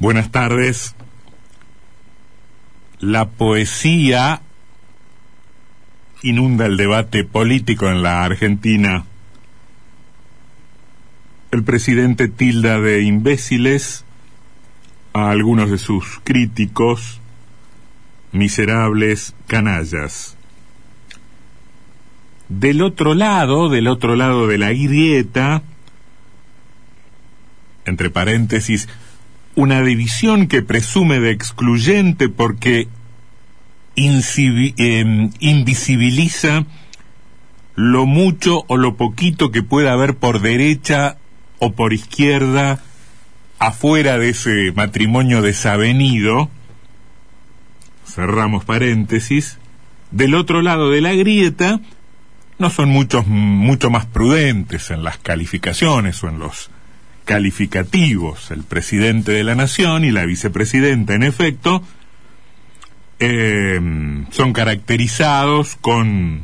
Buenas tardes. La poesía inunda el debate político en la Argentina. El presidente tilda de imbéciles a algunos de sus críticos, miserables canallas. Del otro lado, del otro lado de la grieta, entre paréntesis, una división que presume de excluyente porque em, invisibiliza lo mucho o lo poquito que pueda haber por derecha o por izquierda afuera de ese matrimonio desavenido, cerramos paréntesis, del otro lado de la grieta no son muchos mucho más prudentes en las calificaciones o en los calificativos. El presidente de la nación y la vicepresidenta, en efecto, em, son caracterizados con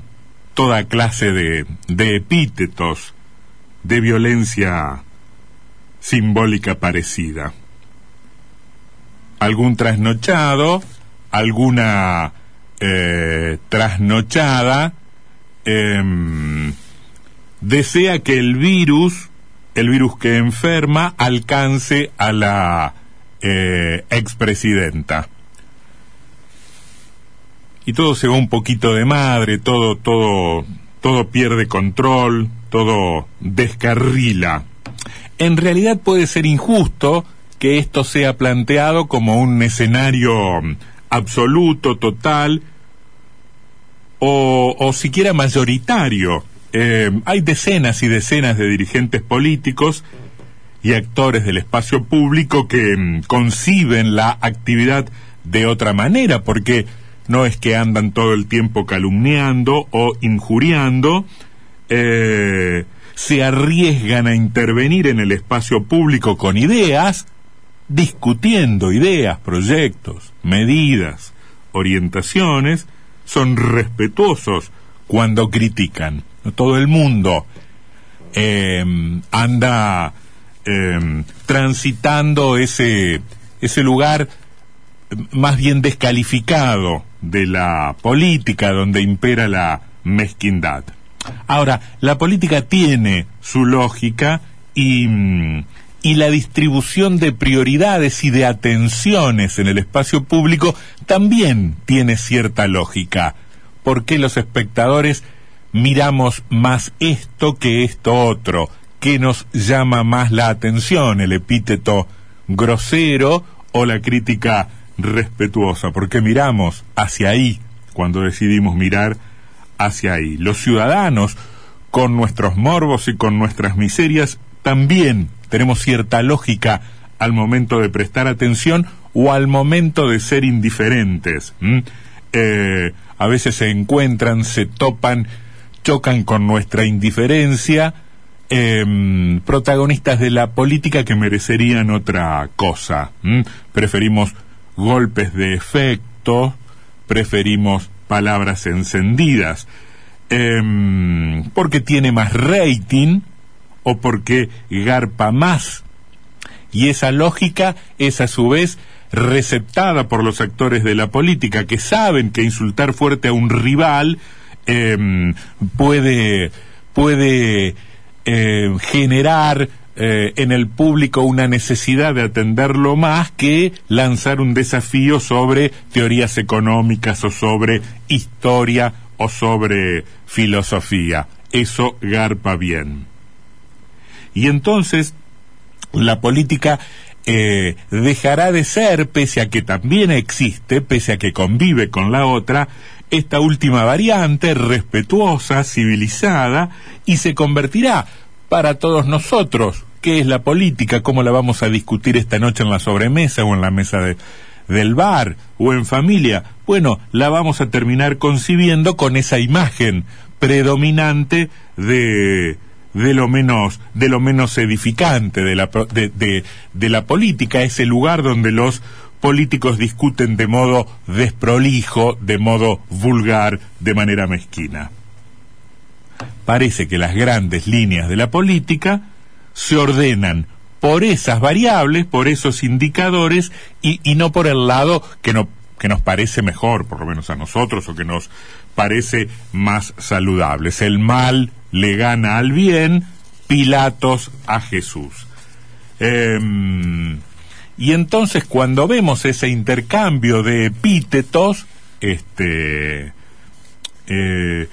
toda clase de, de epítetos de violencia simbólica parecida. Algún trasnochado, alguna eh, trasnochada, em, desea que el virus el virus que enferma alcance a la eh, expresidenta. Y todo se va un poquito de madre, todo, todo, todo pierde control, todo descarrila. En realidad puede ser injusto que esto sea planteado como un escenario absoluto, total, o, o siquiera mayoritario eh, hay decenas y decenas de dirigentes políticos y actores del espacio público que mm, conciben la actividad de otra manera, porque no es que andan todo el tiempo calumniando o injuriando, eh, se arriesgan a intervenir en el espacio público con ideas, discutiendo ideas, proyectos, medidas, orientaciones, son respetuosos cuando critican todo el mundo em, anda em, transitando ese, ese lugar más bien descalificado de la política donde impera la mezquindad. Ahora, la política tiene su lógica y, y, la distribución de prioridades y de atenciones en el espacio público también tiene cierta lógica. porque los espectadores miramos más esto que esto otro, que nos llama más la atención, el epíteto grosero o la crítica respetuosa, porque miramos hacia ahí cuando decidimos mirar hacia ahí. Los ciudadanos, con nuestros morbos y con nuestras miserias, también tenemos cierta lógica al momento de prestar atención o al momento de ser indiferentes. Eh, a veces se encuentran, se topan chocan con nuestra indiferencia, em, protagonistas de la política que merecerían otra cosa. Preferimos golpes de efecto, preferimos palabras encendidas, em, porque tiene más rating o porque garpa más. Y esa lógica es a su vez receptada por los actores de la política que saben que insultar fuerte a un rival Em, puede, puede eh, generar eh, en el público una necesidad de atenderlo más que lanzar un desafío sobre teorías económicas o sobre historia o sobre filosofía. Eso garpa bien. Y entonces la política eh, dejará de ser, pese a que también existe, pese a que convive con la otra, esta última variante, respetuosa, civilizada, y se convertirá para todos nosotros, qué es la política, cómo la vamos a discutir esta noche en la sobremesa o en la mesa de, del bar o en familia. Bueno, la vamos a terminar concibiendo con esa imagen predominante de de lo menos de lo menos edificante de la de, de, la política ese lugar donde los políticos discuten de modo desprolijo, de modo vulgar, de manera mezquina. Parece que las grandes líneas de la política se ordenan por esas variables, por esos indicadores y, y no por el lado que, no, que nos parece mejor, por lo menos a nosotros, o que nos parece más saludable. El mal le gana al bien, Pilatos a Jesús. Em, y entonces cuando vemos ese intercambio de epítetos, este, eh,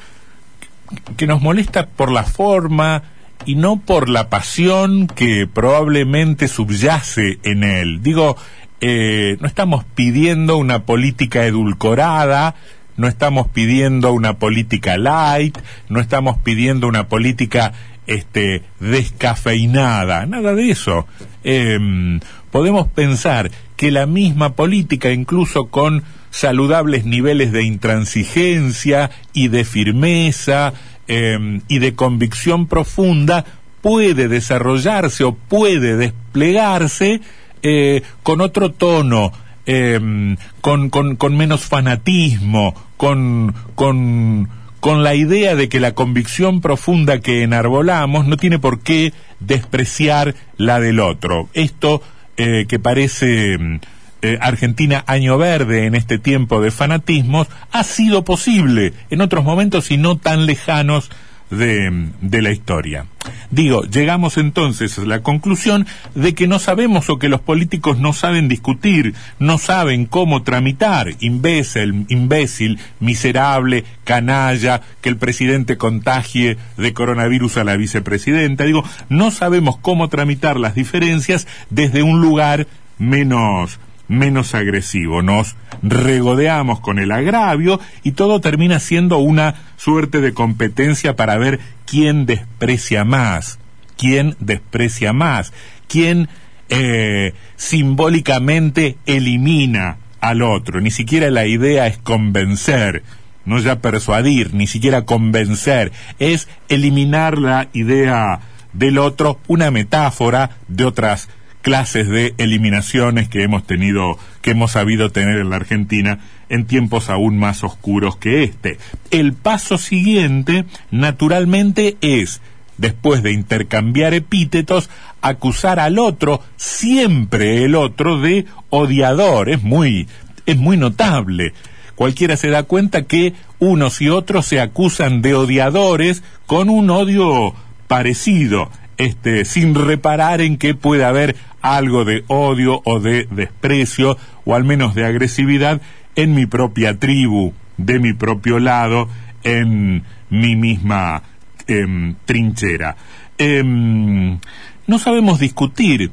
que nos molesta por la forma y no por la pasión que probablemente subyace en él. Digo, eh, no estamos pidiendo una política edulcorada, no estamos pidiendo una política light, no estamos pidiendo una política este, descafeinada, nada de eso. Em, podemos pensar que la misma política, incluso con saludables niveles de intransigencia y de firmeza em, y de convicción profunda, puede desarrollarse o puede desplegarse eh, con otro tono, em, con, con, con, menos fanatismo, con, con con la idea de que la convicción profunda que enarbolamos no tiene por qué despreciar la del otro. Esto eh, que parece mm, eh, Argentina año verde en este tiempo de fanatismos ha sido posible en otros momentos y no tan lejanos de, la historia. Digo, llegamos entonces a la conclusión de que no sabemos o que los políticos no saben discutir, no saben cómo tramitar, imbécil, imbécil, miserable, canalla, que el presidente contagie de coronavirus a la vicepresidenta. Digo, no sabemos cómo tramitar las diferencias desde un lugar menos menos agresivo. Nos regodeamos con el agravio y todo termina siendo una suerte de competencia para ver quién desprecia más, quién desprecia más, quién eh, simbólicamente elimina al otro. Ni siquiera la idea es convencer, no ya persuadir, ni siquiera convencer, es eliminar la idea del otro, una metáfora de otras clases de eliminaciones que hemos tenido, que hemos sabido tener en la Argentina en tiempos aún más oscuros que este. El paso siguiente, naturalmente, es, después de intercambiar epítetos, acusar al otro, siempre el otro, de odiador. Es muy, es muy notable. Cualquiera se da cuenta que unos y otros se acusan de odiadores con un odio parecido este, sin reparar en que puede haber algo de odio o de desprecio o al menos de agresividad en mi propia tribu, de mi propio lado, en mi misma em, trinchera. Em, no sabemos discutir.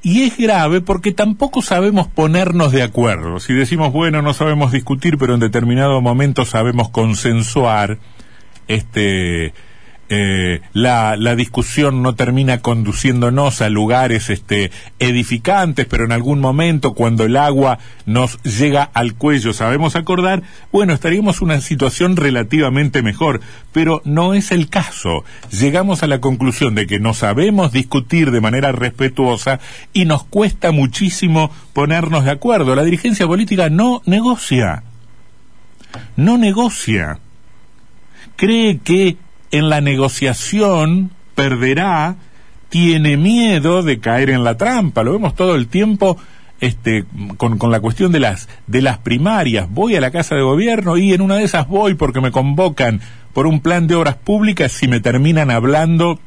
Y es grave porque tampoco sabemos ponernos de acuerdo. Si decimos, bueno, no sabemos discutir, pero en determinado momento sabemos consensuar, este, eh, la, la, discusión no termina conduciéndonos a lugares este, edificantes, pero en algún momento cuando el agua nos llega al cuello sabemos acordar, bueno, estaríamos en una situación relativamente mejor, pero no es el caso. Llegamos a la conclusión de que no sabemos discutir de manera respetuosa y nos cuesta muchísimo ponernos de acuerdo. La dirigencia política no negocia. No negocia. Cree que en la negociación perderá, tiene miedo de caer en la trampa. Lo vemos todo el tiempo este, con, con, la cuestión de las, de las primarias. Voy a la Casa de Gobierno y en una de esas voy porque me convocan por un plan de obras públicas y me terminan hablando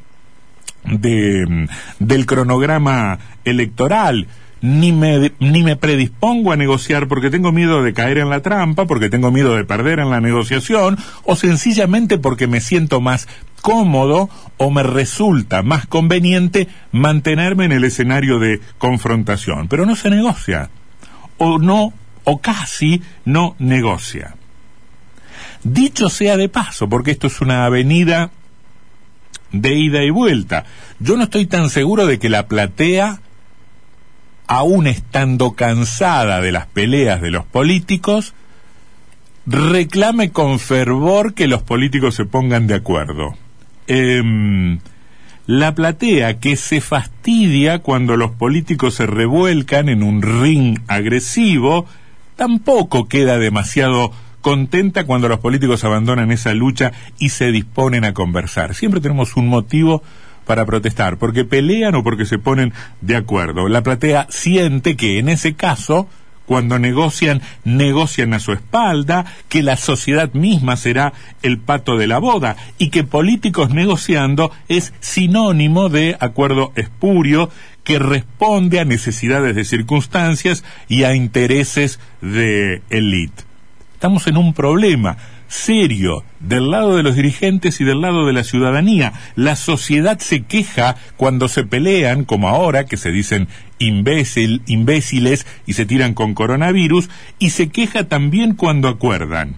de, del cronograma electoral ni me, ni me predispongo a negociar porque tengo miedo de caer en la trampa, porque tengo miedo de perder en la negociación, o sencillamente porque me siento más cómodo o me resulta más conveniente mantenerme en el escenario de confrontación. Pero no se negocia, o no, o casi no negocia. Dicho sea de paso, porque esto es una avenida de ida y vuelta, yo no estoy tan seguro de que la platea aún estando cansada de las peleas de los políticos, reclame con fervor que los políticos se pongan de acuerdo. Em, la platea que se fastidia cuando los políticos se revuelcan en un ring agresivo, tampoco queda demasiado contenta cuando los políticos abandonan esa lucha y se disponen a conversar. Siempre tenemos un motivo para protestar, porque pelean o porque se ponen de acuerdo. La platea siente que en ese caso cuando negocian, negocian a su espalda, que la sociedad misma será el pato de la boda y que políticos negociando es sinónimo de acuerdo espurio que responde a necesidades de circunstancias y a intereses de élite. Estamos en un problema serio del lado de los dirigentes y del lado de la ciudadanía. La sociedad se queja cuando se pelean, como ahora, que se dicen imbécil, imbéciles y se tiran con coronavirus, y se queja también cuando acuerdan.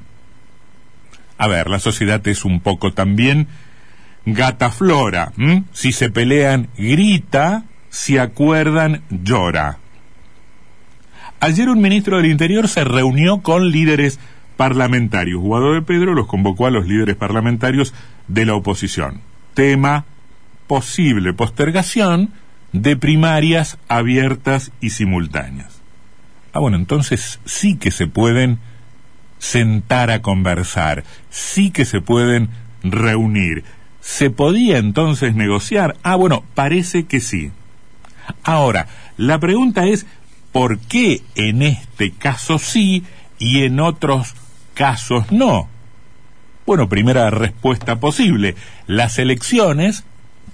A ver, la sociedad es un poco también gata flora. Si se pelean, grita, si acuerdan, llora. Ayer un ministro del Interior se reunió con líderes parlamentarios. Guado de Pedro los convocó a los líderes parlamentarios de la oposición. Tema posible postergación de primarias abiertas y simultáneas. Ah, bueno, entonces sí que se pueden sentar a conversar, sí que se pueden reunir. ¿Se podía entonces negociar? Ah, bueno, parece que sí. Ahora, la pregunta es, ¿por qué en este caso sí y en otros casos no? Bueno, primera respuesta posible. Las elecciones,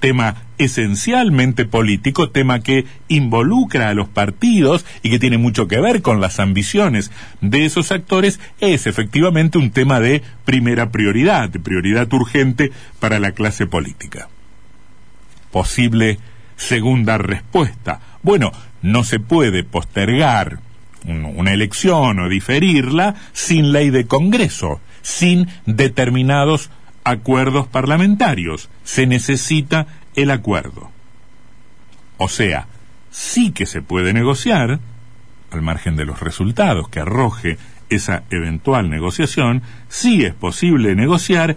tema esencialmente político, tema que involucra a los partidos y que tiene mucho que ver con las ambiciones de esos actores, es efectivamente un tema de primera prioridad, prioridad urgente para la clase política. Posible segunda respuesta. Bueno, no se puede postergar una elección o diferirla sin ley de Congreso, sin determinados acuerdos parlamentarios. Se necesita el acuerdo. O sea, sí que se puede negociar, al margen de los resultados que arroje esa eventual negociación, sí es posible negociar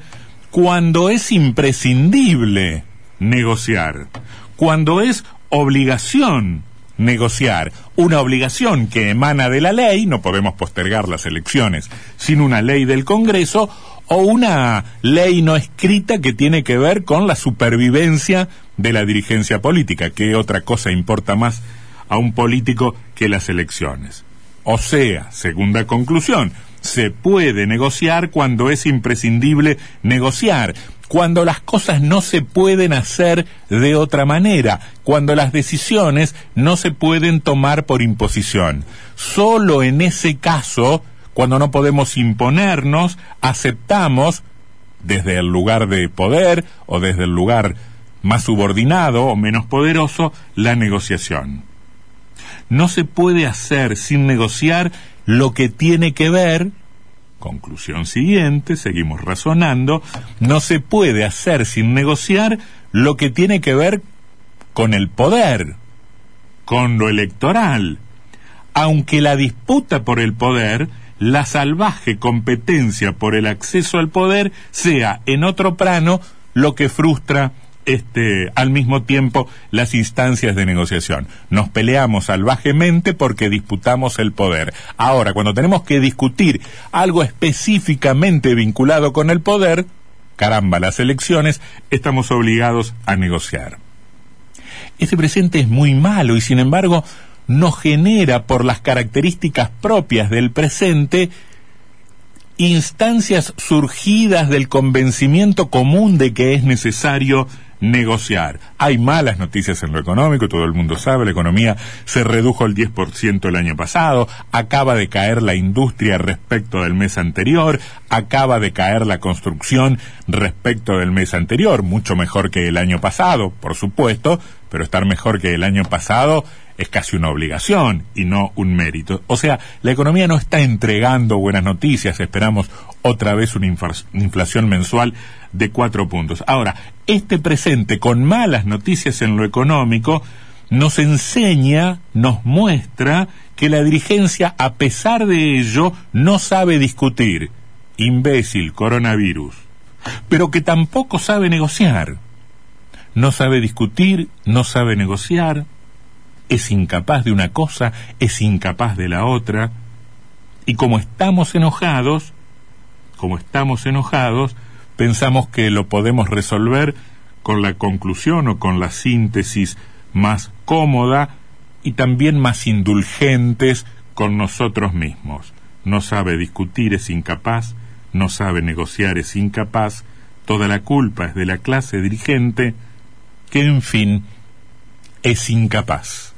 cuando es imprescindible negociar, cuando es obligación negociar una obligación que emana de la ley, no podemos postergar las elecciones sin una ley del Congreso, o una ley no escrita que tiene que ver con la supervivencia de la dirigencia política, que otra cosa importa más a un político que las elecciones. O sea, segunda conclusión, se puede negociar cuando es imprescindible negociar, cuando las cosas no se pueden hacer de otra manera, cuando las decisiones no se pueden tomar por imposición. Solo en ese caso, cuando no podemos imponernos, aceptamos, desde el lugar de poder o desde el lugar más subordinado o menos poderoso, la negociación. No se puede hacer sin negociar lo que tiene que ver Conclusión siguiente, seguimos razonando, no se puede hacer sin negociar lo que tiene que ver con el poder, con lo electoral, aunque la disputa por el poder, la salvaje competencia por el acceso al poder sea en otro plano lo que frustra este, al mismo tiempo las instancias de negociación. Nos peleamos salvajemente porque disputamos el poder. Ahora, cuando tenemos que discutir algo específicamente vinculado con el poder, caramba, las elecciones, estamos obligados a negociar. Este presente es muy malo y sin embargo no genera por las características propias del presente instancias surgidas del convencimiento común de que es necesario negociar. Hay malas noticias en lo económico, todo el mundo sabe, la economía se redujo el 10% el año pasado, acaba de caer la industria respecto del mes anterior, acaba de caer la construcción respecto del mes anterior, mucho mejor que el año pasado, por supuesto, pero estar mejor que el año pasado es casi una obligación y no un mérito. O sea, la economía no está entregando buenas noticias, esperamos otra vez una inflación mensual de cuatro puntos. Ahora, este presente con malas noticias en lo económico nos enseña, nos muestra que la dirigencia, a pesar de ello, no sabe discutir. Imbécil, coronavirus. Pero que tampoco sabe negociar. No sabe discutir, no sabe negociar, es incapaz de una cosa, es incapaz de la otra. Y como estamos enojados, como estamos enojados, pensamos que lo podemos resolver con la conclusión o con la síntesis más cómoda y también más indulgentes con nosotros mismos. No sabe discutir, es incapaz, no sabe negociar, es incapaz, toda la culpa es de la clase dirigente, que en fin es incapaz.